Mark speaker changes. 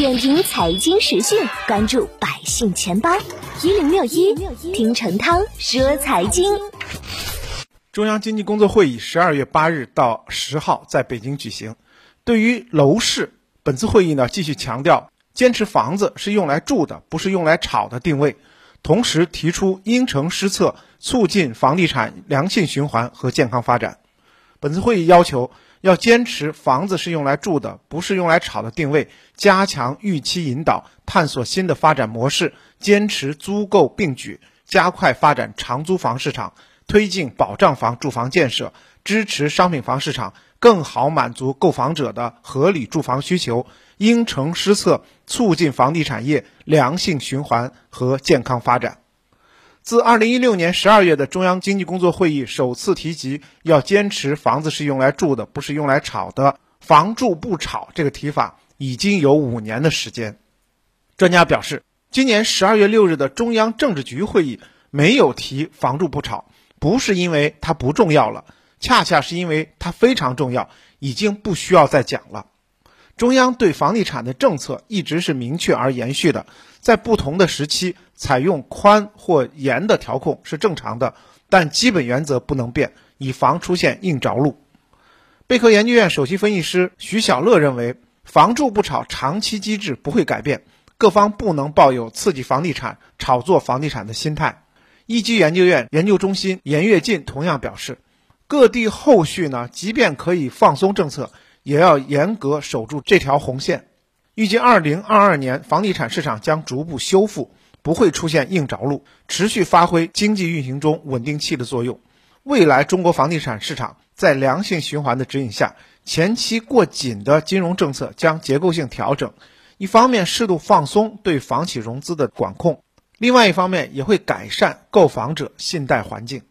Speaker 1: 点评财经时讯，关注百姓钱包一零六一，听陈涛说财经。
Speaker 2: 中央经济工作会议十二月八日到十号在北京举行。对于楼市，本次会议呢继续强调坚持房子是用来住的，不是用来炒的定位，同时提出因城施策，促进房地产良性循环和健康发展。本次会议要求。要坚持房子是用来住的，不是用来炒的定位，加强预期引导，探索新的发展模式，坚持租购并举，加快发展长租房市场，推进保障房住房建设，支持商品房市场更好满足购房者的合理住房需求，因城施策，促进房地产业良性循环和健康发展。自二零一六年十二月的中央经济工作会议首次提及要坚持房子是用来住的，不是用来炒的，“房住不炒”这个提法已经有五年的时间。专家表示，今年十二月六日的中央政治局会议没有提“房住不炒”，不是因为它不重要了，恰恰是因为它非常重要，已经不需要再讲了。中央对房地产的政策一直是明确而延续的，在不同的时期采用宽或严的调控是正常的，但基本原则不能变，以防出现硬着陆。贝壳研究院首席分析师徐小乐认为，房住不炒长期机制不会改变，各方不能抱有刺激房地产、炒作房地产的心态。一基研究院研究中心严跃进同样表示，各地后续呢，即便可以放松政策。也要严格守住这条红线。预计二零二二年房地产市场将逐步修复，不会出现硬着陆，持续发挥经济运行中稳定器的作用。未来中国房地产市场在良性循环的指引下，前期过紧的金融政策将结构性调整，一方面适度放松对房企融资的管控，另外一方面也会改善购房者信贷环境。